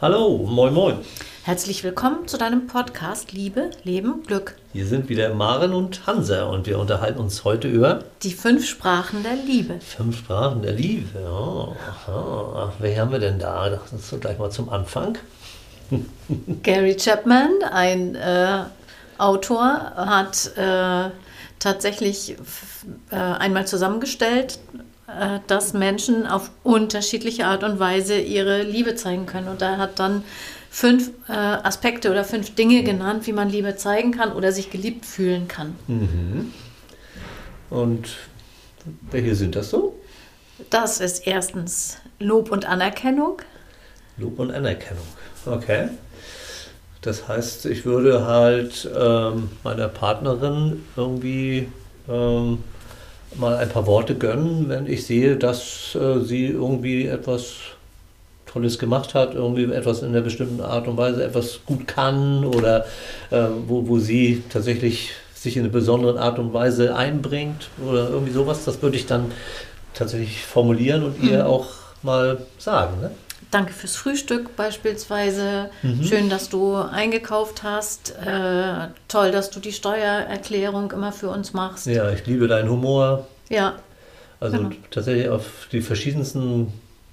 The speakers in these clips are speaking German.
Hallo, moin moin. Herzlich willkommen zu deinem Podcast Liebe, Leben, Glück. Hier sind wieder Maren und Hansa und wir unterhalten uns heute über Die fünf Sprachen der Liebe. fünf Sprachen der Liebe. Ja, aha. Wer haben wir denn da? Das ist so gleich mal zum Anfang. Gary Chapman, ein äh, Autor, hat äh, tatsächlich äh, einmal zusammengestellt, dass Menschen auf unterschiedliche Art und Weise ihre Liebe zeigen können. Und er hat dann fünf äh, Aspekte oder fünf Dinge genannt, wie man Liebe zeigen kann oder sich geliebt fühlen kann. Und welche sind das so? Das ist erstens Lob und Anerkennung. Lob und Anerkennung. Okay. Das heißt, ich würde halt ähm, meiner Partnerin irgendwie ähm, mal ein paar Worte gönnen, wenn ich sehe, dass äh, sie irgendwie etwas Tolles gemacht hat, irgendwie etwas in einer bestimmten Art und Weise etwas gut kann oder äh, wo, wo sie tatsächlich sich in einer besonderen Art und Weise einbringt oder irgendwie sowas. Das würde ich dann tatsächlich formulieren und ihr auch mal sagen. Ne? Danke fürs Frühstück beispielsweise. Schön, dass du eingekauft hast. Äh, toll, dass du die Steuererklärung immer für uns machst. Ja, Ja, ich liebe deinen Humor. Also tatsächlich auf die verschiedensten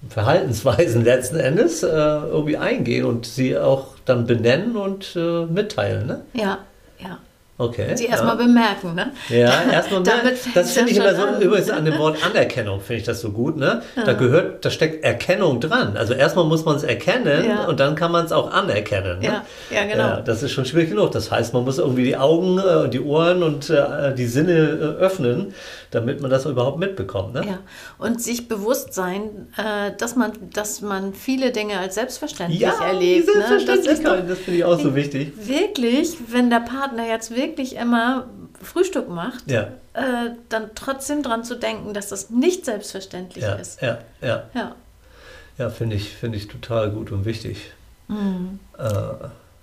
Verhaltensweisen letzten Endes äh, irgendwie eingehen und sie auch dann benennen und äh, mitteilen. Ne? ja. ja. Okay. Sie ja. erstmal bemerken, ne? Ja, erstmal mehr. fängt's Das finde ja ich immer so, an. übrigens an dem Wort Anerkennung finde ich das so gut, ne? Da gehört, da steckt Erkennung dran. Also erstmal muss man es erkennen Ja. und dann kann man es auch anerkennen. Ne? Ja, ja, genau. Ja, das ist schon schwierig genug. Das heißt, man muss irgendwie die Augen äh, und die Ohren und äh, die Sinne äh, öffnen, damit man das überhaupt mitbekommt. Ne? Ja. Und sich bewusst sein, äh, dass, man, dass man viele Dinge als selbstverständlich erlebt. die Ne? Das Selbstverständlichkeit, doch das finde ich auch so wichtig. wirklich, wenn der Partner jetzt wirklich immer Frühstück macht, Ja, äh, dann trotzdem dran zu denken, dass das nicht selbstverständlich ja, ist. ja, ja, Ja. ja finde ich, finde ich total gut und wichtig. Mhm. Äh,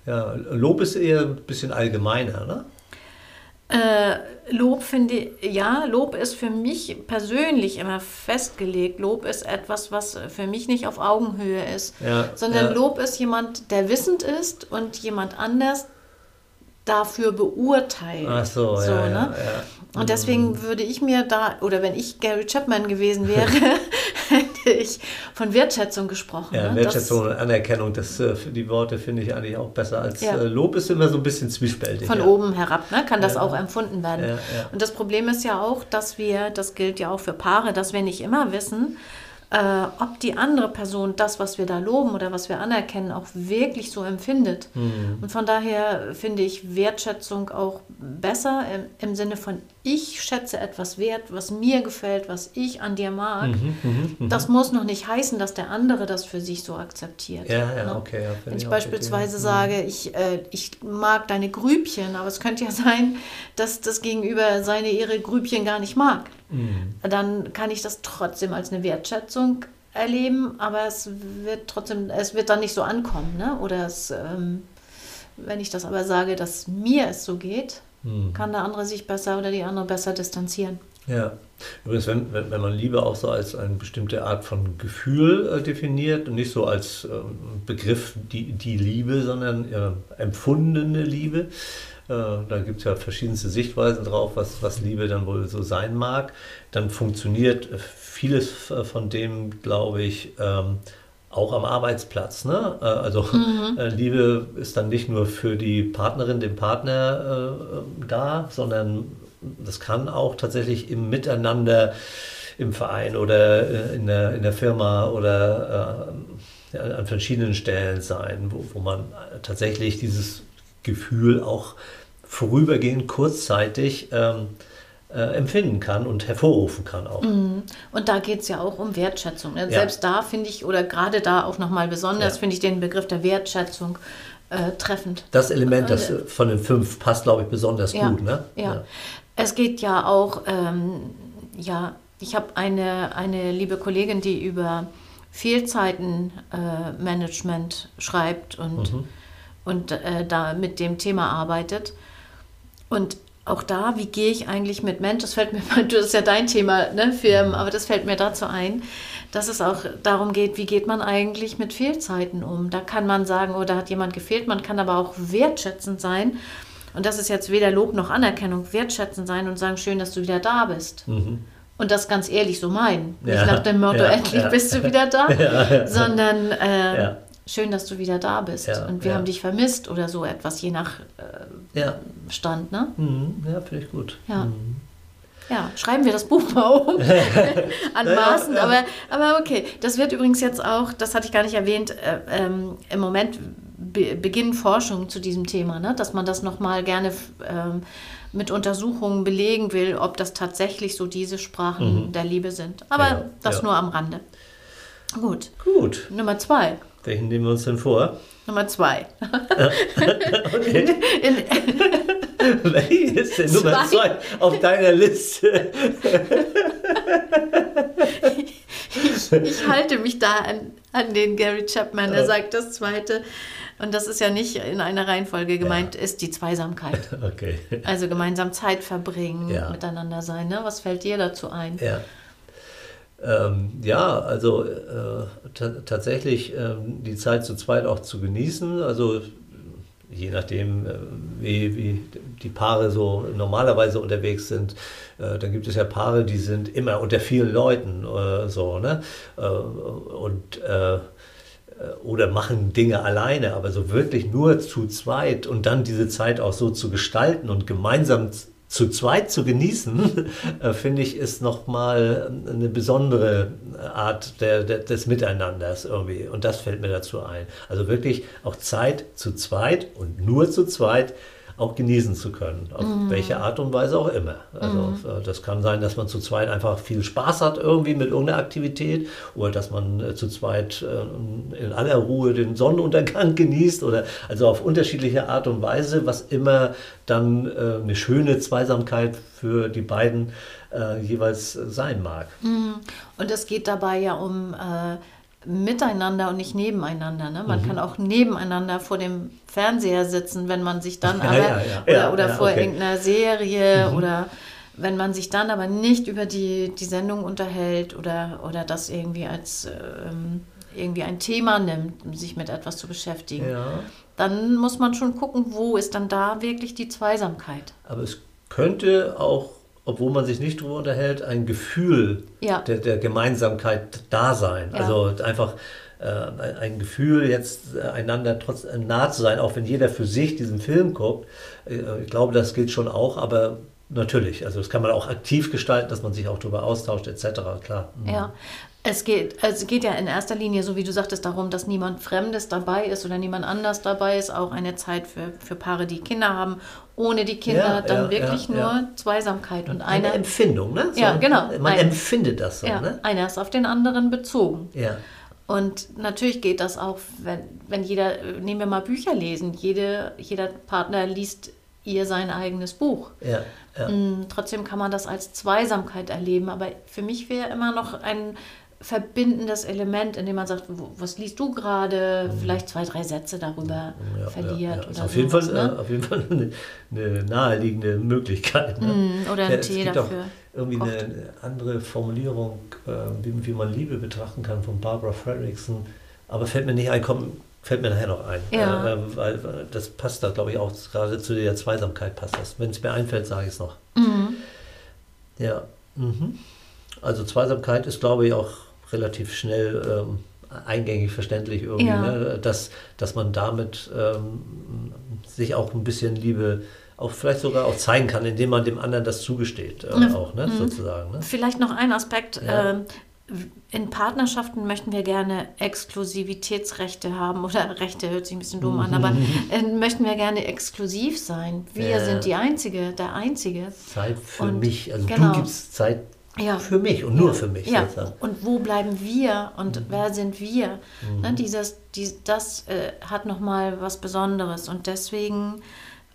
ja, Lob ist eher ein bisschen allgemeiner, ne? Äh, Lob finde ja, Lob ist für mich persönlich immer festgelegt. Lob ist etwas, was für mich nicht auf Augenhöhe ist, Ja, sondern ja. Lob ist jemand, der wissend ist und jemand anders dafür beurteilt. Ach so, So, ja, ne? Und deswegen würde ich mir da, oder wenn ich Gary Chapman gewesen wäre, ich von Wertschätzung gesprochen. Ja, ne? Wertschätzung und Anerkennung, das, äh, die Worte finde ich eigentlich auch besser als Ja. äh, Lob ist immer so ein bisschen zwiespältig. von ja. oben herab, ne, kann das Ja. auch empfunden werden. Und das Problem ist ja auch, dass wir, das gilt ja auch für Paare, dass wir nicht immer wissen, äh, ob die andere Person das, was wir da loben oder was wir anerkennen, auch wirklich so empfindet. Mhm. Und von daher finde ich Wertschätzung auch besser im, im Sinne von, ich schätze etwas wert, was mir gefällt, was ich an dir mag. Mhm, Das muss noch nicht heißen, dass der andere das für sich so akzeptiert. Ja, ja, ne? okay. Ja, Wenn ich auch beispielsweise sage, ich, äh, ich mag deine Grübchen, aber es könnte ja sein, dass das Gegenüber seine ihre Grübchen gar nicht mag. Mhm. Dann kann ich das trotzdem als eine Wertschätzung erleben, aber es wird trotzdem, es wird dann nicht so ankommen. Ne? Oder es, ähm, wenn ich das aber sage, dass mir es so geht, Mhm. kann der andere sich besser oder die andere besser distanzieren. Ja. Übrigens, wenn, wenn, wenn man Liebe auch so als eine bestimmte Art von Gefühl äh, definiert und nicht so als ähm, Begriff die, die Liebe, sondern äh, empfundene Liebe, äh, da gibt es ja verschiedenste Sichtweisen drauf, was, was Liebe dann wohl so sein mag, dann funktioniert äh, vieles äh, von dem, glaube ich, ähm, auch am Arbeitsplatz. Ne? Äh, Also äh, Liebe ist dann nicht nur für die Partnerin, den Partner äh, da, sondern das kann auch tatsächlich im Miteinander im Verein oder äh, in der, in der Firma oder äh, an verschiedenen Stellen sein, wo, wo man tatsächlich dieses Gefühl auch vorübergehend kurzzeitig ähm, äh, empfinden kann und hervorrufen kann auch. Und da geht es ja auch um Wertschätzung. Ne? Ja. Selbst da finde ich, oder gerade da auch nochmal besonders, Ja. finde ich den Begriff der Wertschätzung äh, treffend. Das Element, das äh, von den fünf passt, glaube ich, besonders Ja, gut. Ne? ja. Es geht ja auch, ähm, ja, ich habe eine, eine liebe Kollegin, die über Fehlzeitenmanagement äh, schreibt und, und äh, da mit dem Thema arbeitet. Und auch da, wie gehe ich eigentlich mit Mensch, das fällt mir, das ist ja dein Thema, ne, Firmen, aber das fällt mir dazu ein, dass es auch darum geht, wie geht man eigentlich mit Fehlzeiten um. Da kann man sagen, oh, da hat jemand gefehlt, man kann aber auch wertschätzend sein. Und das ist jetzt weder Lob noch Anerkennung, wertschätzend sein und sagen, schön, dass du wieder da bist. Mhm. Und das ganz ehrlich so meinen. Ja, Nicht nach dem Motto, ja, endlich ja. bist du wieder da, sondern äh, schön, dass du wieder da bist. und wir haben dich vermisst oder so etwas, je nach äh, Stand. Ne? Mhm. Ja, finde ich gut. Ja. Mhm. Ja, schreiben wir das Buch mal um. Anmaßend, aber, aber okay. Das wird übrigens jetzt auch, das hatte ich gar nicht erwähnt, äh, ähm, im Moment be beginnen Forschungen zu diesem Thema, ne? dass man das nochmal gerne ähm, mit Untersuchungen belegen will, ob das tatsächlich so diese Sprachen mhm. der Liebe sind. Aber ja, das ja. nur am Rande. Gut. Gut. Nummer zwei. Welchen nehmen wir uns denn vor? Nummer zwei. okay. In, in, Welche ist denn Nummer zwei auf deiner Liste? ich, ich, halte mich da an, an den Gary Chapman, der sagt das zweite. Und das ist ja nicht in einer Reihenfolge gemeint, ja. ist die Zweisamkeit. Okay. Also gemeinsam Zeit verbringen, ja. miteinander sein. Ne? Was fällt dir dazu ein? Ja. Ähm, ja, also äh, tatsächlich äh, die Zeit zu zweit auch zu genießen. Also je nachdem, äh, wie, wie die Paare so normalerweise unterwegs sind. Äh, dann gibt es ja Paare, die sind immer unter vielen Leuten äh, so, ne? Äh, und oder machen Dinge alleine, aber so wirklich nur zu zweit und dann diese Zeit auch so zu gestalten und gemeinsam zu zweit zu genießen, äh, finde ich, ist nochmal eine besondere Art der, der, des Miteinanders irgendwie. Und das fällt mir dazu ein. Also wirklich auch Zeit zu zweit und nur zu zweit auch genießen zu können. Auf mhm. welche Art und Weise auch immer. Also mhm. Äh, das kann sein, dass man zu zweit einfach viel Spaß hat irgendwie mit irgendeiner Aktivität oder dass man äh, zu zweit äh, in aller Ruhe den Sonnenuntergang genießt oder also auf unterschiedliche Art und Weise, was immer dann eine schöne Zweisamkeit für die beiden jeweils sein mag. Mhm. Und es geht dabei ja um miteinander und nicht nebeneinander. Ne? Man mhm. kann auch nebeneinander vor dem Fernseher sitzen, wenn man sich dann aber, ja, ja, ja. oder, oder vor okay. irgendeiner Serie mhm. oder wenn man sich dann aber nicht über die, die Sendung unterhält oder, oder das irgendwie als ähm, irgendwie ein Thema nimmt, um sich mit etwas zu beschäftigen, dann muss man schon gucken, wo ist dann da wirklich die Zweisamkeit. Aber es könnte auch obwohl man sich nicht darüber unterhält, ein Gefühl ja. der, der, Gemeinsamkeit da sein. Ja. Also einfach äh, ein Gefühl, jetzt einander trotz äh, nah zu sein, auch wenn jeder für sich diesen Film guckt. Äh, ich glaube, das gilt schon auch, aber natürlich, also das kann man auch aktiv gestalten, dass man sich auch darüber austauscht, etc. Klar. Mhm. Ja, es geht, es geht ja in erster Linie, so wie du sagtest, darum, dass niemand Fremdes dabei ist oder niemand anders dabei ist. Auch eine Zeit für, für Paare, die Kinder haben. Ohne die Kinder ja, dann ja, wirklich ja, nur Zweisamkeit. Und eine, eine Empfindung, ne? So, ja, genau. Man ein, empfindet das so, ne? Einer ist auf den anderen bezogen. Ja. Und natürlich geht das auch, wenn, wenn jeder, nehmen wir mal Bücher lesen, jede, jeder Partner liest ihr sein eigenes Buch. Ja, ja. Mm, trotzdem kann man das als Zweisamkeit erleben. Aber für mich wäre immer noch ein verbindendes Element, in dem man sagt, was liest du gerade, mhm. vielleicht zwei, drei Sätze darüber ja, verliert. Ja, ja. Oder auf, jeden Fall, ne? auf jeden Fall eine, eine naheliegende Möglichkeit. Ne? Mm, oder ein Tee es gibt dafür. Irgendwie eine andere Formulierung, äh, wie, wie, man Liebe betrachten kann, von Barbara Fredrickson. Aber fällt mir nicht ein, kommt, fällt mir nachher noch ein. Ja. Äh, weil das passt da, glaube ich, auch gerade zu der Zweisamkeit passt das. Wenn es mir einfällt, sage ich es noch. Mhm. Ja. Mhm. Also Zweisamkeit ist, glaube ich, auch relativ schnell ähm, eingängig verständlich irgendwie, ja. ne? dass, dass man damit ähm, sich auch ein bisschen Liebe auch vielleicht sogar auch zeigen kann, indem man dem anderen das zugesteht, äh, auch, ne, mhm. sozusagen. Ne? Vielleicht noch ein Aspekt. Ja. Ähm, in Partnerschaften möchten wir gerne Exklusivitätsrechte haben oder Rechte hört sich ein bisschen dumm an, aber äh, möchten wir gerne exklusiv sein. Wir ja. sind die Einzige, der Einzige. Zeit für und, mich, also genau. du gibst Zeit ja. Für mich und nur ja. für mich. Ja. Und wo bleiben wir und mhm. wer sind wir? Mhm. Ne, dieses, die, das äh, hat nochmal was Besonderes und deswegen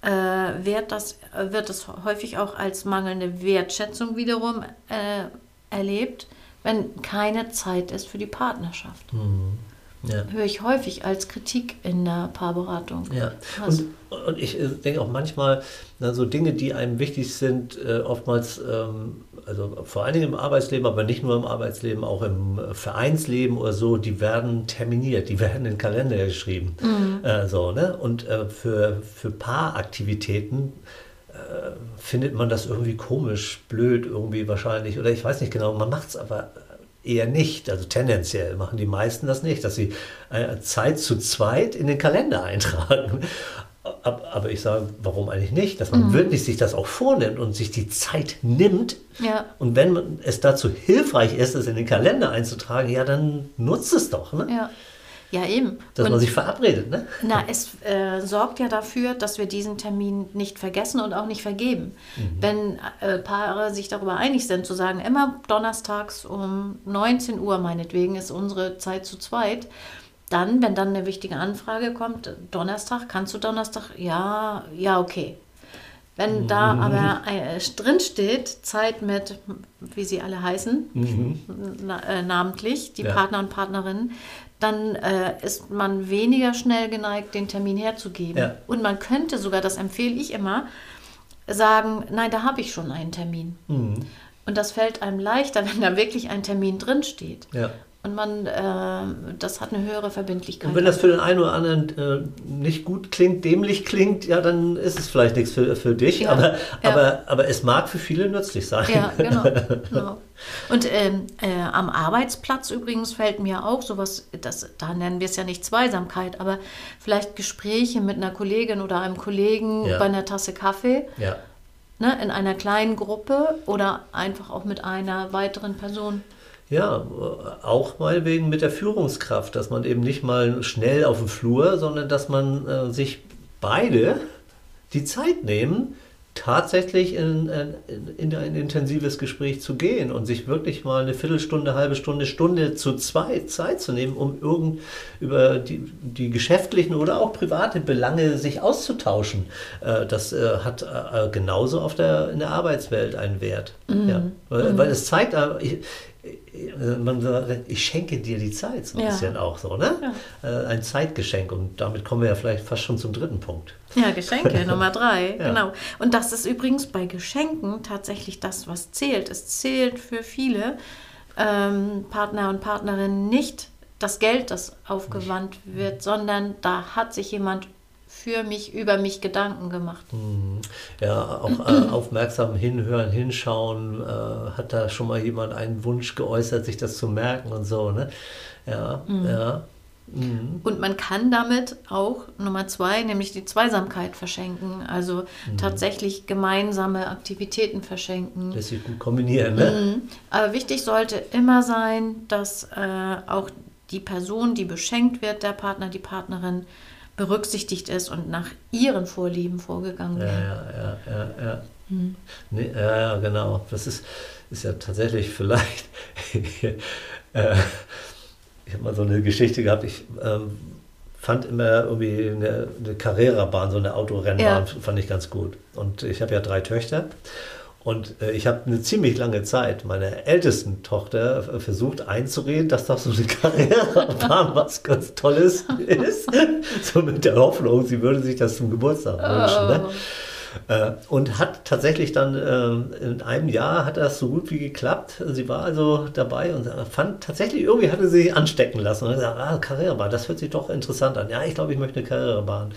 äh, wird, das, wird das häufig auch als mangelnde Wertschätzung wiederum äh, erlebt, wenn keine Zeit ist für die Partnerschaft. Mhm. Ja. höre ich häufig als Kritik in der Paarberatung. Ja, und, und ich äh, denke auch manchmal, na, so Dinge, die einem wichtig sind, äh, oftmals, ähm, also vor allen Dingen im Arbeitsleben, aber nicht nur im Arbeitsleben, auch im Vereinsleben oder so, die werden terminiert, die werden in den Kalender geschrieben. Mhm. Äh, so, ne? Und äh, für, für Paaraktivitäten äh, findet man das irgendwie komisch, blöd irgendwie wahrscheinlich, oder ich weiß nicht genau, man macht es aber eher nicht. Also tendenziell machen die meisten das nicht, dass sie äh, Zeit zu zweit in den Kalender eintragen. Aber ich sage, warum eigentlich nicht? Dass man mhm. wirklich sich das auch vornimmt und sich die Zeit nimmt. Ja. Und wenn es dazu hilfreich ist, es in den Kalender einzutragen, ja, dann nutzt es doch. Ne? Ja. Ja, eben. Dass und, man sich verabredet, ne? Na, es äh, sorgt ja dafür, dass wir diesen Termin nicht vergessen und auch nicht vergeben. Mhm. Wenn äh, Paare sich darüber einig sind, zu sagen, immer donnerstags um 19 Uhr meinetwegen ist unsere Zeit zu zweit, dann, wenn dann eine wichtige Anfrage kommt, Donnerstag, kannst du Donnerstag? Ja, ja, okay. Wenn da mhm. aber äh, drin steht, Zeit mit, wie sie alle heißen, mhm. na, äh, namentlich, die ja. Partner und Partnerinnen, dann äh, ist man weniger schnell geneigt, den Termin herzugeben. Ja. Und man könnte sogar, das empfehle ich immer, sagen, nein, da habe ich schon einen Termin. Mhm. Und das fällt einem leichter, wenn da wirklich ein Termin drin steht. Ja und man, äh, das hat eine höhere Verbindlichkeit. Und wenn das für den einen oder anderen äh, nicht gut klingt, dämlich klingt, ja, dann ist es vielleicht nichts für, für dich, ja, aber. Aber, aber es mag für viele nützlich sein. Ja, genau. genau. Und ähm, äh, am Arbeitsplatz übrigens fällt mir auch sowas, das, da nennen wir es ja nicht Zweisamkeit, aber vielleicht Gespräche mit einer Kollegin oder einem Kollegen ja. bei einer Tasse Kaffee. Ja. Ne, in einer kleinen Gruppe oder einfach auch mit einer weiteren Person. Ja, auch mal wegen mit der Führungskraft, dass man eben nicht mal schnell auf dem Flur, sondern dass man äh, sich beide die Zeit nehmen, tatsächlich in, in, in, ein intensives Gespräch zu gehen und sich wirklich mal eine Viertelstunde, halbe Stunde, Stunde zu zweit Zeit zu nehmen, um irgend über die, die geschäftlichen oder auch private Belange sich auszutauschen. Äh, das äh, hat äh, genauso auf der, in der Arbeitswelt einen Wert. Mhm. Ja. Weil, mhm. weil es zeigt, ich, man sagt, ich schenke dir die Zeit, so ein ja. bisschen auch so, ne? Ja. Äh, ein Zeitgeschenk und damit kommen wir ja vielleicht fast schon zum dritten Punkt. Ja, Geschenke, Nummer drei, ja. genau. Und das ist übrigens bei Geschenken tatsächlich das, was zählt. Es zählt für viele ähm, Partner und Partnerinnen nicht das Geld, das aufgewandt wird, sondern da hat sich jemand für mich, über mich Gedanken gemacht. Mhm. Ja, auch äh, aufmerksam hinhören, hinschauen. Äh, hat da schon mal jemand einen Wunsch geäußert, sich das zu merken und so, ne? Ja, mhm. ja. Mhm. Und man kann damit auch Nummer zwei, nämlich die Zweisamkeit verschenken. Also mhm. tatsächlich gemeinsame Aktivitäten verschenken. Das sich gut kombinieren, ne? Mhm. Aber wichtig sollte immer sein, dass äh, auch die Person, die beschenkt wird, der Partner, die Partnerin, berücksichtigt ist und nach ihren Vorlieben vorgegangen wird. Ja, ja, ja, ja. Ja, hm. nee, ja genau. Das ist, ist ja tatsächlich vielleicht. äh, ich habe mal so eine Geschichte gehabt. Ich ähm, fand immer irgendwie eine, eine Carrera-Bahn, so eine Autorennbahn, ja. fand ich ganz gut. Und ich habe ja drei Töchter. Und äh, ich habe eine ziemlich lange Zeit meiner ältesten Tochter versucht einzureden, dass das so eine Karrierebahn was ganz Tolles ist. so mit der Hoffnung, sie würde sich das zum Geburtstag wünschen. Ne? Oh. Äh, und hat tatsächlich dann äh, in einem Jahr hat das so gut wie geklappt. Sie war also dabei und fand tatsächlich, irgendwie hatte sie sich anstecken lassen und gesagt, ah, Karrierebahn, das hört sich doch interessant an. Ja, ich glaube, ich möchte eine Karrierebahn.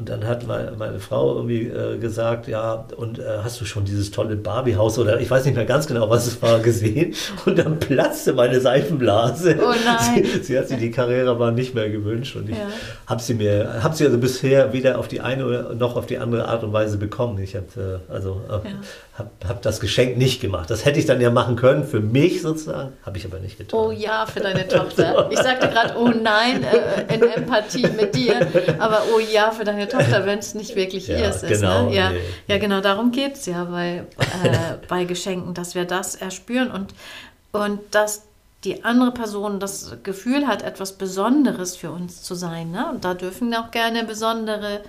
Und dann hat meine, meine Frau irgendwie äh, gesagt, ja, und äh, hast du schon dieses tolle Barbie-Haus oder ich weiß nicht mehr ganz genau, was es war, gesehen? Und dann platzte meine Seifenblase. Oh nein. Sie, sie hat sich die Karrierebahn nicht mehr gewünscht und ich ja. habe sie mir, habe sie also bisher weder auf die eine oder noch auf die andere Art und Weise bekommen. Ich habe äh, also äh, ja habe hab das Geschenk nicht gemacht. Das hätte ich dann ja machen können für mich sozusagen, habe ich aber nicht getan. Oh ja, für deine Tochter. Ich sagte gerade, oh nein, äh, in Empathie mit dir, aber oh ja, für deine Tochter, wenn es nicht wirklich ja, ihrs ist. Genau, ne? ja, nee. ja, genau darum geht es ja bei, äh, bei Geschenken, dass wir das erspüren und, und dass die andere Person das Gefühl hat, etwas Besonderes für uns zu sein. Ne? Und da dürfen auch gerne besondere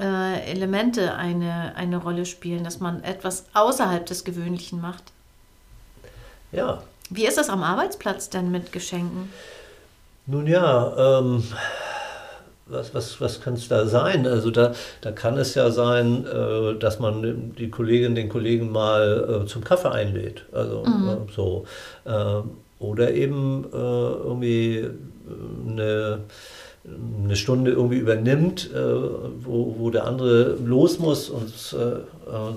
äh, Elemente eine, eine Rolle spielen, dass man etwas außerhalb des Gewöhnlichen macht. Ja. Wie ist das am Arbeitsplatz denn mit Geschenken? Nun ja, ähm, was, was, was kann es da sein? Also da, da kann es ja sein, äh, dass man die Kollegin, den Kollegen mal äh, zum Kaffee einlädt. Also mhm. äh, so. oder eben äh, irgendwie äh, eine, eine Stunde irgendwie übernimmt, äh, wo, wo der andere los muss und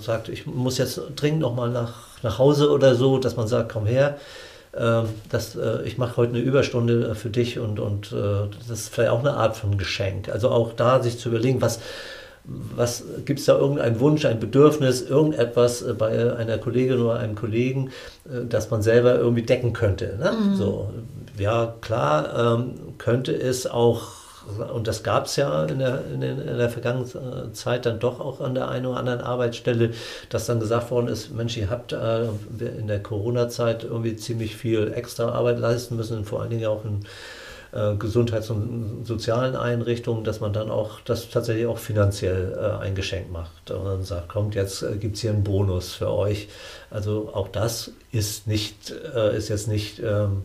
sagt, ich muss jetzt dringend nochmal nach, nach Hause oder so, dass man sagt, komm her ähm, das, äh, ich mache heute eine Überstunde äh, für dich und, und äh, das ist vielleicht auch eine Art von Geschenk. Also auch da sich zu überlegen, was, was gibt es da irgendeinen Wunsch, ein Bedürfnis, irgendetwas bei einer Kollegin oder einem Kollegen, das man selber irgendwie decken könnte. Ne? Mhm. So, ja, klar, ähm, könnte es auch und das gab es ja in der, in, den, in, der vergangenen Zeit dann doch auch an der einen oder anderen Arbeitsstelle, dass dann gesagt worden ist, Mensch, ihr habt äh, in der Corona-Zeit irgendwie ziemlich viel extra Arbeit leisten müssen, vor allen Dingen auch in äh, Gesundheits- und sozialen Einrichtungen, dass man dann auch das tatsächlich auch finanziell äh, ein Geschenk macht und dann sagt, kommt, jetzt äh, gibt es hier einen Bonus für euch. Also auch das ist nicht, äh, ist jetzt nicht ähm,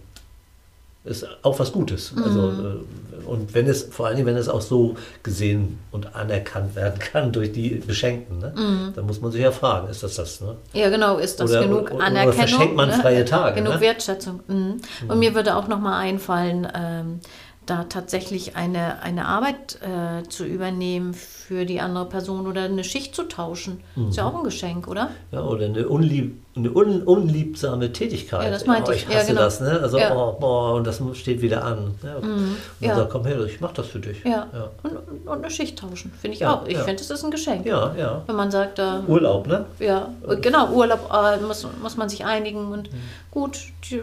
ist auch was Gutes. Mhm. Also, äh, und wenn es, vor allem wenn es auch so gesehen und anerkannt werden kann durch die Beschenkten, ne? Mhm. dann muss man sich ja fragen, ist das das? Ne? Ja, genau, ist das oder, genug oder, Anerkennung? Oder verschenkt man ne? freie Tage? Genug ne? Wertschätzung. Mhm. Und mir würde auch nochmal einfallen, ähm, da tatsächlich eine, eine Arbeit äh, zu übernehmen für die andere Person oder eine Schicht zu tauschen. Mhm. Ist ja auch ein Geschenk, oder? Ja, oder eine, unlieb, eine un, unliebsame Tätigkeit. Ja, das meinte oh, ich. Ich hasse ja, genau. das, ne? Also, ja. oh, boah, und das steht wieder an. Ja. Mhm. Und dann ja. sagt, komm her, ich mach das für dich. Ja, ja. Und, und eine Schicht tauschen, finde ich auch. Ich finde, das ist ein Geschenk. Ja, ja. Wenn man sagt, äh, Urlaub, ne? Ja, genau, Urlaub äh, muss, muss man sich einigen und mhm. gut, die,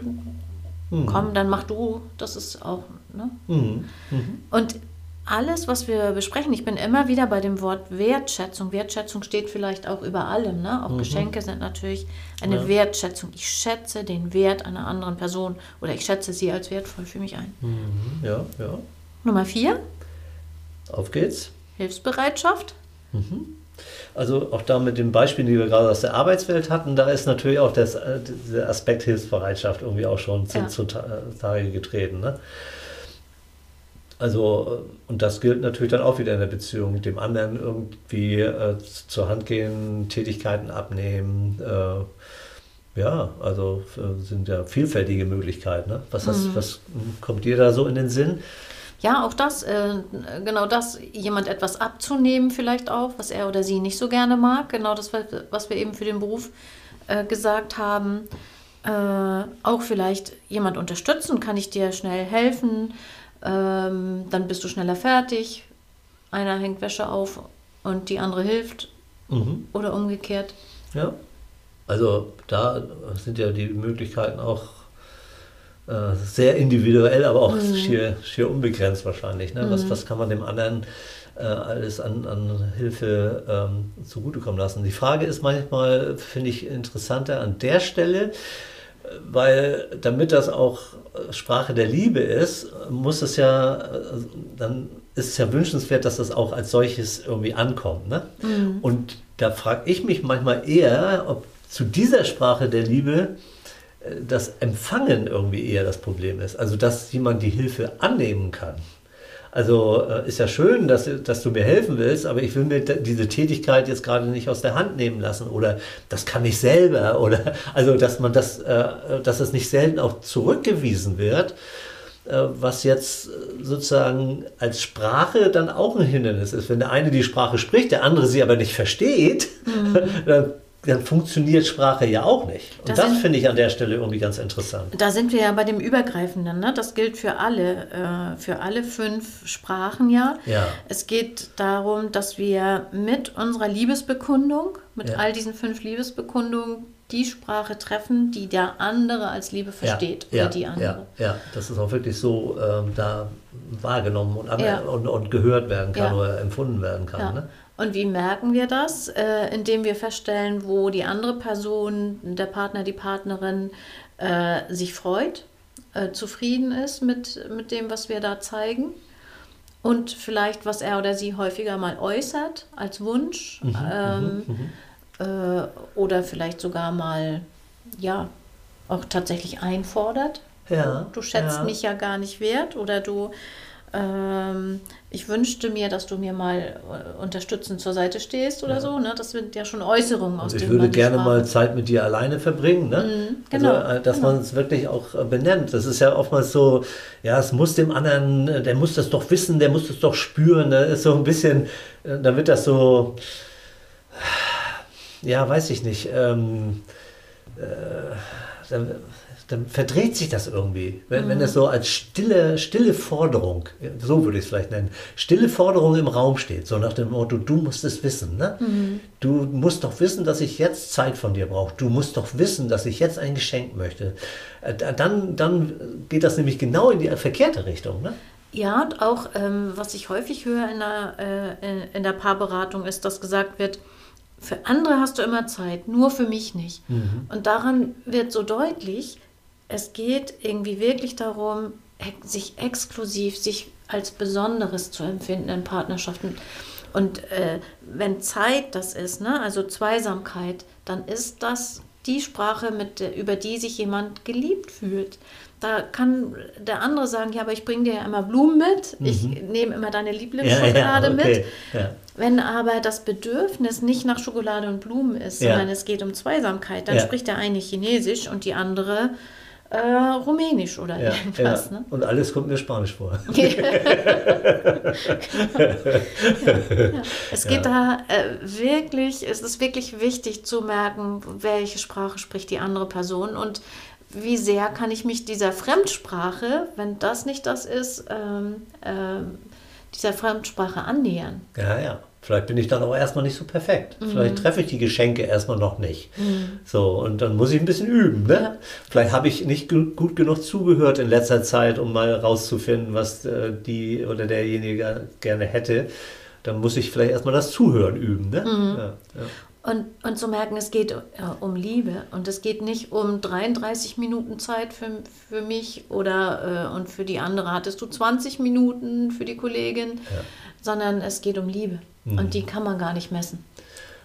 mhm. komm, dann mach du, das ist auch, ne? Mhm. Mhm. Und alles, was wir besprechen, ich bin immer wieder bei dem Wort Wertschätzung. Wertschätzung steht vielleicht auch über allem. Ne? Auch mhm. Geschenke sind natürlich eine ja. Wertschätzung. Ich schätze den Wert einer anderen Person oder ich schätze sie als wertvoll für mich ein. Mhm. Ja, ja. Nummer vier. Auf geht's. Hilfsbereitschaft. Mhm. Also auch da mit den Beispielen, die wir gerade aus der Arbeitswelt hatten, da ist natürlich auch das, äh, der Aspekt Hilfsbereitschaft irgendwie auch schon ja. zu, Tage getreten. Ne? Also, und das gilt natürlich dann auch wieder in der Beziehung, dem anderen irgendwie äh, zur Hand gehen, Tätigkeiten abnehmen. Äh, ja, also äh, sind ja vielfältige Möglichkeiten. Ne? Was, hast, mhm. was kommt dir da so in den Sinn? Ja, auch das, äh, genau das, jemand etwas abzunehmen vielleicht auch, was er oder sie nicht so gerne mag. Genau das, was wir eben für den Beruf äh, gesagt haben. Äh, auch vielleicht jemand unterstützen, kann ich dir schnell helfen ähm, dann bist du schneller fertig. Einer hängt Wäsche auf und die andere hilft. Mhm. Oder umgekehrt. Ja. Also da sind ja die Möglichkeiten auch äh, sehr individuell, aber auch mhm. schier, schier unbegrenzt wahrscheinlich. Ne? Was, mhm. was kann man dem anderen äh, alles an, an Hilfe ähm, zugutekommen lassen? Die Frage ist manchmal, finde ich, interessanter an der Stelle, weil damit das auch Sprache der Liebe ist, muss es ja, dann ist es ja wünschenswert, dass das auch als solches irgendwie ankommt. Ne? Mhm. Und da frage ich mich manchmal eher, ob zu dieser Sprache der Liebe äh, das Empfangen irgendwie eher das Problem ist. Also, dass jemand die Hilfe annehmen kann. Also äh, ist ja schön, dass, dass du mir helfen willst, aber ich will mir diese Tätigkeit jetzt gerade nicht aus der Hand nehmen lassen oder das kann ich selber oder also dass man das, äh, dass es nicht selten auch zurückgewiesen wird äh, was jetzt sozusagen als Sprache dann auch ein Hindernis ist. Wenn der eine die Sprache spricht, der andere sie aber nicht versteht, mhm. dann dann funktioniert Sprache ja auch nicht. Und da das finde ich an der Stelle irgendwie ganz interessant. Da sind wir ja bei dem Übergreifenden. Ne? Das gilt für alle, äh, für alle fünf Sprachen ja. ja. Es geht darum, dass wir mit unserer Liebesbekundung, mit ja. all diesen fünf Liebesbekundungen, die Sprache treffen, die der andere als Liebe versteht. Ja, ja, die andere. Ja, ja, dass es auch wirklich so ähm, da wahrgenommen und, und, und, gehört werden kann oder empfunden werden kann. Ne? Und wie merken wir das? Äh, indem wir feststellen, wo die andere Person, der Partner, die Partnerin äh, sich freut, äh, zufrieden ist mit, mit dem, was wir da zeigen. Und vielleicht, was er oder sie häufiger mal äußert als Wunsch. Mhm, ähm, mhm, mhm. äh, oder vielleicht sogar mal, ja, auch tatsächlich einfordert. Ja, du schätzt ja. mich ja gar nicht wert oder du, ähm, ich wünschte mir, dass du mir mal äh, unterstützend zur Seite stehst oder so. Ne? Das sind ja schon Äußerungen aus Also ich würde gerne Sprache- mal Zeit mit dir alleine verbringen, ne? genau, also, äh, dass genau. man es wirklich auch äh, benennt. Das ist ja oftmals so, ja, es muss dem anderen, der muss das doch wissen, der muss das doch spüren. Da ist so ein bisschen, äh, da wird das so, ja, weiß ich nicht, ähm, äh, dann, dann verdreht sich das irgendwie. Wenn, wenn das so als stille, stille Forderung, so würde ich es vielleicht nennen, stille Forderung im Raum steht, so nach dem Motto, du musst es wissen. Ne? Du musst doch wissen, dass ich jetzt Zeit von dir brauche. Du musst doch wissen, dass ich jetzt ein Geschenk möchte. Äh, da- Dann, dann geht das nämlich genau in die verkehrte Richtung. Ne? Ja, und auch, ähm, was ich häufig höre in der, äh, in der Paarberatung, ist, dass gesagt wird, für andere hast du immer Zeit, nur für mich nicht. Und daran wird so deutlich, es geht irgendwie wirklich darum, sich exklusiv, sich als Besonderes zu empfinden in Partnerschaften. Und äh, wenn Zeit das ist, ne, also Zweisamkeit, dann ist das die Sprache, mit über die sich jemand geliebt fühlt. Da kann der andere sagen, ja, aber ich bringe dir ja immer Blumen mit, ich nehme immer deine Lieblingsschokolade mit. Ja. Wenn aber das Bedürfnis nicht nach Schokolade und Blumen ist, Ja. sondern es geht um Zweisamkeit, dann Ja. spricht der eine Chinesisch und die andere äh, Rumänisch oder Ja, irgendwas. ja. Ne? Und alles kommt mir Spanisch vor. Es geht da äh, wirklich, es ist wirklich wichtig zu merken, welche Sprache spricht die andere Person und wie sehr kann ich mich dieser Fremdsprache, wenn das nicht das ist, ähm, ähm, dieser Fremdsprache annähern. Ja, ja. Vielleicht bin ich dann auch erstmal nicht so perfekt. Mhm. Vielleicht treffe ich die Geschenke erstmal noch nicht. So, und dann muss ich ein bisschen üben. Ne? Ja. Vielleicht habe ich nicht gu- gut genug zugehört in letzter Zeit, um mal rauszufinden, was äh, die oder derjenige gerne hätte. Dann muss ich vielleicht erstmal das Zuhören üben. Ne? Mhm. Ja, ja. Und, und zu merken, es geht äh, um Liebe und es geht nicht um 33 Minuten Zeit für, für mich oder äh, und für die andere hattest du 20 Minuten für die Kollegin, sondern es geht um Liebe und die kann man gar nicht messen.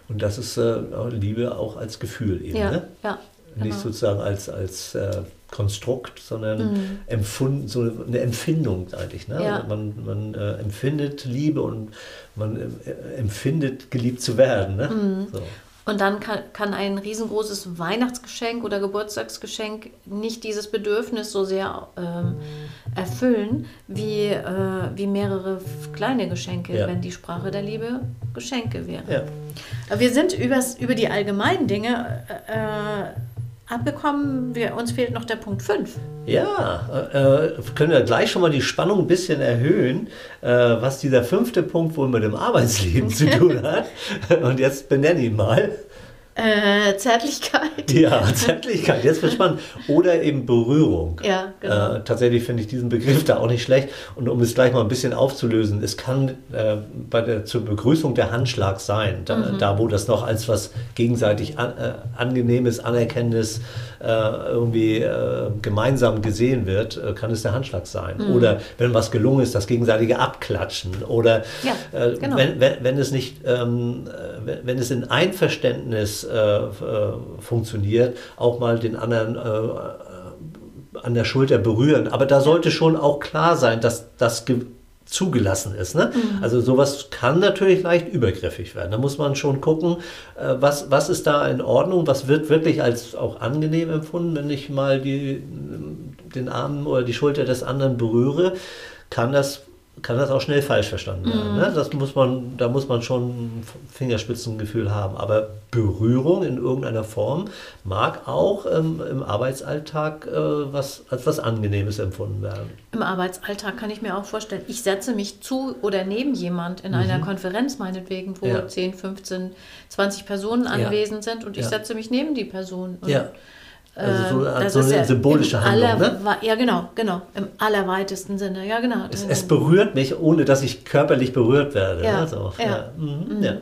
Und das ist äh, Liebe auch als Gefühl eben. Ja, Ne? ja. Nicht genau. sozusagen als, als äh, Konstrukt, sondern empfunden, so eine Empfindung eigentlich. Ne? Mhm. Ja. Man, man äh, empfindet Liebe und man äh, empfindet, geliebt zu werden. Ne? Mhm. So. Und dann kann, kann ein riesengroßes Weihnachtsgeschenk oder Geburtstagsgeschenk nicht dieses Bedürfnis so sehr ähm, erfüllen wie, äh, wie mehrere kleine Geschenke, Ja. wenn die Sprache der Liebe Geschenke wäre. Ja. Wir sind übers, über die allgemeinen Dinge äh, abgekommen. Wir, uns fehlt noch der Punkt 5. Ja, äh, können wir gleich schon mal die Spannung ein bisschen erhöhen, äh, was dieser fünfte Punkt wohl mit dem Arbeitsleben zu tun hat. Und jetzt benenne ihn mal. Äh, Zärtlichkeit. Ja, Zärtlichkeit, jetzt wird spannend. Oder eben Berührung. Ja, genau. Äh, tatsächlich finde ich diesen Begriff da auch nicht schlecht. Und um es gleich mal ein bisschen aufzulösen, es kann äh, bei der, zur Begrüßung der Handschlag sein, da, Mhm. da wo das noch als was gegenseitig an, äh, angenehmes, anerkennendes irgendwie äh, gemeinsam gesehen wird, äh, kann es der Handschlag sein. Mhm. Oder wenn was gelungen ist, das gegenseitige Abklatschen. Oder Ja, äh, genau. wenn, wenn, wenn es nicht, ähm, äh, wenn, wenn es in Einverständnis äh, äh, funktioniert, auch mal den anderen äh, äh, an der Schulter berühren. Aber da sollte schon auch klar sein, dass das zugelassen ist. Ne? Mhm. Also sowas kann natürlich leicht übergriffig werden. Da muss man schon gucken, äh, was, was ist da in Ordnung, was wird wirklich als auch angenehm empfunden, wenn ich mal die, den Arm oder die Schulter des anderen berühre, kann das kann das auch schnell falsch verstanden werden. Ne? Das muss man, da muss man schon ein Fingerspitzengefühl haben. Aber Berührung in irgendeiner Form mag auch ähm, im Arbeitsalltag äh, was, als was Angenehmes empfunden werden. Im Arbeitsalltag kann ich mir auch vorstellen, ich setze mich zu oder neben jemand in einer Konferenz meinetwegen, wo Mhm. Ja. 10, 15, 20 Personen Ja. anwesend sind und ich Ja. setze mich neben die Person. Und, Ja. Also so, äh, als so eine symbolische im Handlung. aller- Ne? Ja, genau, genau. Im allerweitesten Sinne. Ja, genau. Es, es berührt mich, ohne dass ich körperlich berührt werde. Ja, Ne? So, ja. ja. Mhm, ja.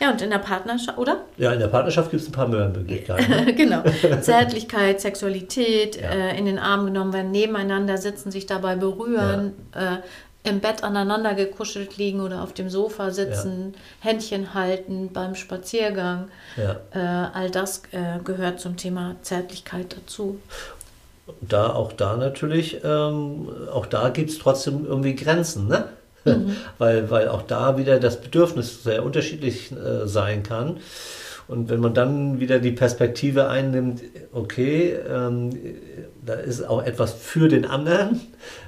ja, und in der Partnerschaft, oder? ja, in der Partnerschaft gibt es ein paar Möglichkeiten. Ne? genau. Zärtlichkeit, Sexualität, Ja. äh, in den Arm genommen werden, nebeneinander sitzen, sich dabei berühren, äh, im Bett aneinander gekuschelt liegen oder auf dem Sofa sitzen, Händchen halten beim Spaziergang. Ja. Äh, all das äh, gehört zum Thema Zärtlichkeit dazu. da auch da natürlich, ähm, auch da gibt es trotzdem irgendwie Grenzen, ne? Mhm. weil, weil auch da wieder das Bedürfnis sehr unterschiedlich äh, sein kann. Und wenn man dann wieder die Perspektive einnimmt, okay, ähm, da ist auch etwas für den anderen,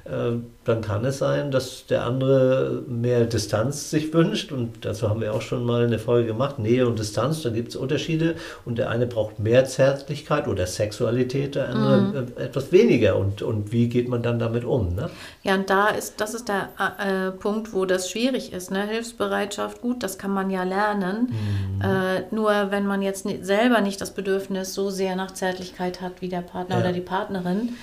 äh, dann kann es sein, dass der andere mehr Distanz sich wünscht. Und dazu haben wir auch schon mal eine Folge gemacht, Nähe und Distanz, da gibt es Unterschiede. Und der eine braucht mehr Zärtlichkeit oder Sexualität, der andere mhm. etwas weniger. Und, und wie geht man dann damit um? Ne? Ja, und da ist, das ist der äh, Punkt, wo das schwierig ist. Ne? Hilfsbereitschaft, gut, das kann man ja lernen. Mhm. Äh, nur wenn man jetzt selber nicht das Bedürfnis so sehr nach Zärtlichkeit hat wie der Partner ja. oder die Partnerin,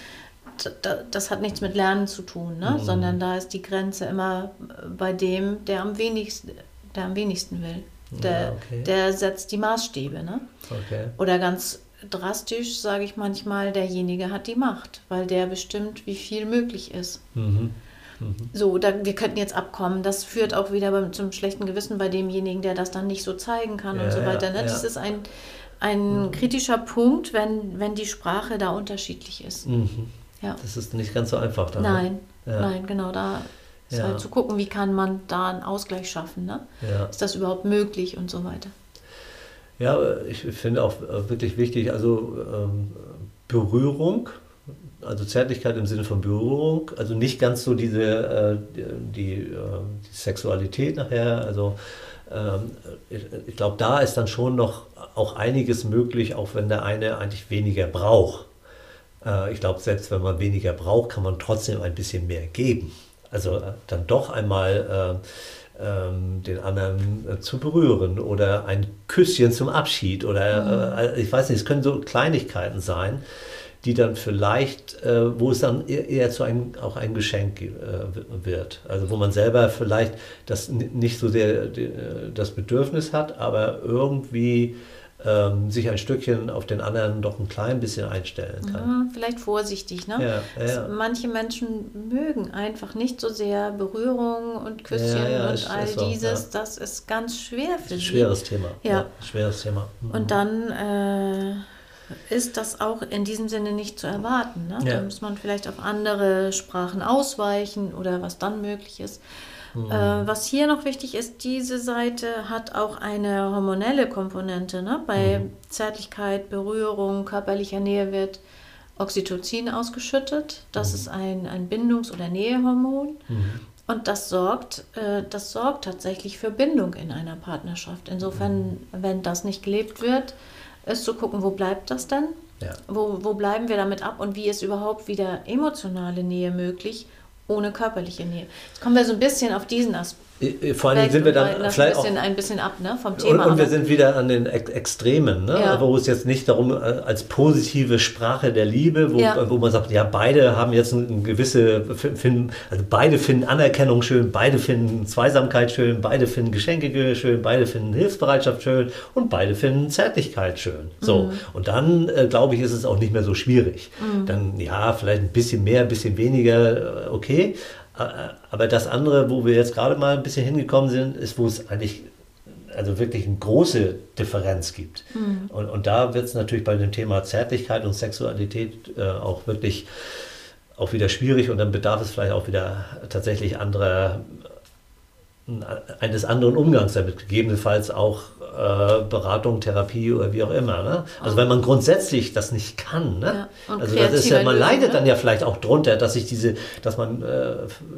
das hat nichts mit Lernen zu tun, ne? Mhm. sondern da ist die Grenze immer bei dem, der am wenigsten, der am wenigsten will. Der, ja, okay. der setzt die Maßstäbe. Ne? Okay. Oder ganz drastisch sage ich manchmal, derjenige hat die Macht, weil der bestimmt, wie viel möglich ist. Mhm. Mhm. So, da, wir könnten jetzt abkommen. Das führt auch wieder beim, zum schlechten Gewissen bei demjenigen, der das dann nicht so zeigen kann ja, und so weiter. Ne? Ja, das ist ein, ein mhm. kritischer Punkt, wenn, wenn die Sprache da unterschiedlich ist. Mhm. Ja. Das ist nicht ganz so einfach dann. Ne? Nein, ja. nein, genau. Da ist halt zu gucken, wie kann man da einen Ausgleich schaffen. Ne? Ist das überhaupt möglich und so weiter. Ja, ich finde auch wirklich wichtig, also ähm, Berührung, also Zärtlichkeit im Sinne von Berührung, also nicht ganz so diese, äh, die, äh, die, Sexualität nachher, also ähm, ich, ich glaube, da ist dann schon noch auch einiges möglich, auch wenn der eine eigentlich weniger braucht. Äh, ich glaube, selbst wenn man weniger braucht, kann man trotzdem ein bisschen mehr geben. Also äh, dann doch einmal äh, ähm, den anderen äh, zu berühren oder ein Küsschen zum Abschied oder mhm. Ich weiß nicht, es können so Kleinigkeiten sein, die dann vielleicht, äh, wo es dann eher, zu einem, auch ein Geschenk wird. Also wo man selber vielleicht das nicht so sehr das Bedürfnis hat, aber irgendwie ähm, sich ein Stückchen auf den anderen doch ein klein bisschen einstellen kann. Ja, vielleicht vorsichtig, ne? Ja, ja. Manche Menschen mögen einfach nicht so sehr Berührung und Küsschen und all so, dieses. Das ist ganz schwer für sie. Schweres Thema. Ja. schweres Thema. Mhm. Und dann äh, ist das auch in diesem Sinne nicht zu erwarten. Ne? Da muss man vielleicht auf andere Sprachen ausweichen oder was dann möglich ist. Mhm. Äh, was hier noch wichtig ist, diese Seite hat auch eine hormonelle Komponente. Ne? Bei mhm. Zärtlichkeit, Berührung, körperlicher Nähe wird Oxytocin ausgeschüttet. Das mhm. ist ein, ein Bindungs- oder Nähehormon. Mhm. Und das sorgt, äh, das sorgt tatsächlich für Bindung in einer Partnerschaft. Insofern, mhm. wenn das nicht gelebt wird, ist zu gucken, wo bleibt das denn? Ja. Wo, wo bleiben wir damit ab und wie ist überhaupt wieder emotionale Nähe möglich? ohne körperliche Nähe. Jetzt kommen wir so ein bisschen auf diesen Aspekt. Äh, vor allem sind wir dann vielleicht ein bisschen, auch, ein bisschen ab ne, vom Thema. Und, und wir sind wieder an den Extremen, ne? ja. wo es jetzt nicht darum äh, als positive Sprache der Liebe, wo, ja. wo man sagt, ja beide haben jetzt eine gewisse, finden, also beide finden Anerkennung schön, beide finden Zweisamkeit schön, beide finden Geschenke schön, beide finden Hilfsbereitschaft schön und beide finden Zärtlichkeit schön. So mhm. und dann äh, glaube ich, ist es auch nicht mehr so schwierig. Mhm. Dann ja vielleicht ein bisschen mehr, ein bisschen weniger, äh, okay, aber das andere, wo wir jetzt gerade mal ein bisschen hingekommen sind, ist, wo es eigentlich also wirklich eine große Differenz gibt. Mhm. Und, und da wird es natürlich bei dem Thema Zärtlichkeit und Sexualität äh, auch wirklich auch wieder schwierig und dann bedarf es vielleicht auch wieder tatsächlich anderer, eines anderen Umgangs damit, gegebenenfalls auch äh, Beratung, Therapie oder wie auch immer. Ne? Also wenn man grundsätzlich das nicht kann, ne? Ja, also das ist ja, man Lösung, leidet ne? dann ja vielleicht auch drunter, dass sich diese, dass man, äh,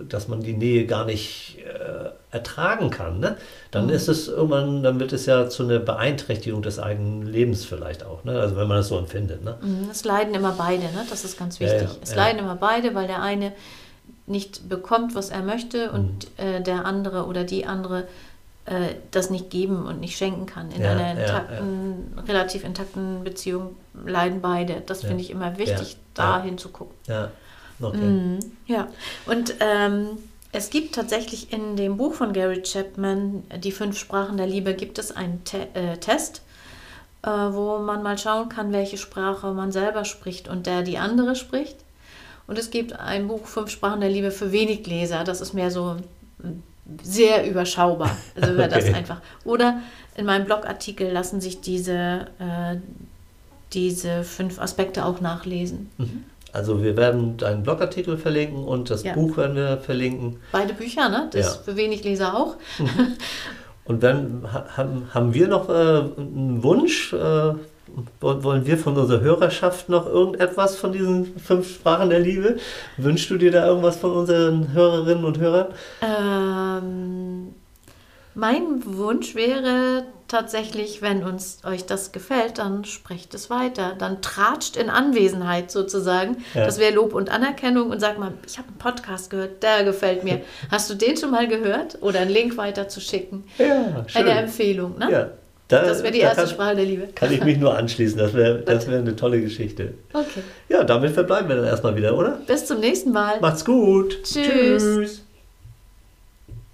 dass man die Nähe gar nicht äh, ertragen kann. Ne? Dann mhm. ist es irgendwann, dann wird es ja zu einer Beeinträchtigung des eigenen Lebens vielleicht auch. Ne? Also wenn man das so empfindet. Ne? Mhm, es leiden immer beide, ne? das ist ganz wichtig. Ja, ja, es leiden immer beide, weil der eine nicht bekommt, was er möchte und mhm. äh, der andere oder die andere äh, das nicht geben und nicht schenken kann. In ja, einer intakten, ja, relativ intakten Beziehung leiden beide. Das finde ich immer wichtig, da hinzugucken. Ja, okay. Mhm, ja. und ähm, es gibt tatsächlich in dem Buch von Gary Chapman, Die fünf Sprachen der Liebe, gibt es einen Te äh, Test, äh, wo man mal schauen kann, welche Sprache man selber spricht und der die andere spricht. Und es gibt ein Buch, Fünf Sprachen der Liebe für wenig Leser. Das ist mehr so sehr überschaubar. Also okay. das einfach. Oder in meinem Blogartikel lassen sich diese, äh, diese fünf Aspekte auch nachlesen. Mhm. Also wir werden deinen Blogartikel verlinken und das Ja. Buch werden wir verlinken. Beide Bücher, ne? Das Ja. für wenig Leser auch. Und dann ha- haben, haben wir noch äh, einen Wunsch. Äh, wollen wir von unserer Hörerschaft noch irgendetwas von diesen fünf Sprachen der Liebe? Wünschst du dir da irgendwas von unseren Hörerinnen und Hörern? Ähm, mein Wunsch wäre tatsächlich, wenn uns euch das gefällt, dann sprecht es weiter. Dann tratscht in Anwesenheit sozusagen. Ja. Das wäre Lob und Anerkennung und sag mal, ich habe einen Podcast gehört, der gefällt mir. Hast du den schon mal gehört? Oder einen Link weiter zu schicken? Ja, Eine Empfehlung, ne? Ja, da, Das wäre die erste kann, Sprache der Liebe. Kann ich mich nur anschließen. Das wäre das wär eine tolle Geschichte. Okay. Ja, damit verbleiben wir dann erstmal wieder, oder? Bis zum nächsten Mal. Macht's gut. Tschüss. Tschüss.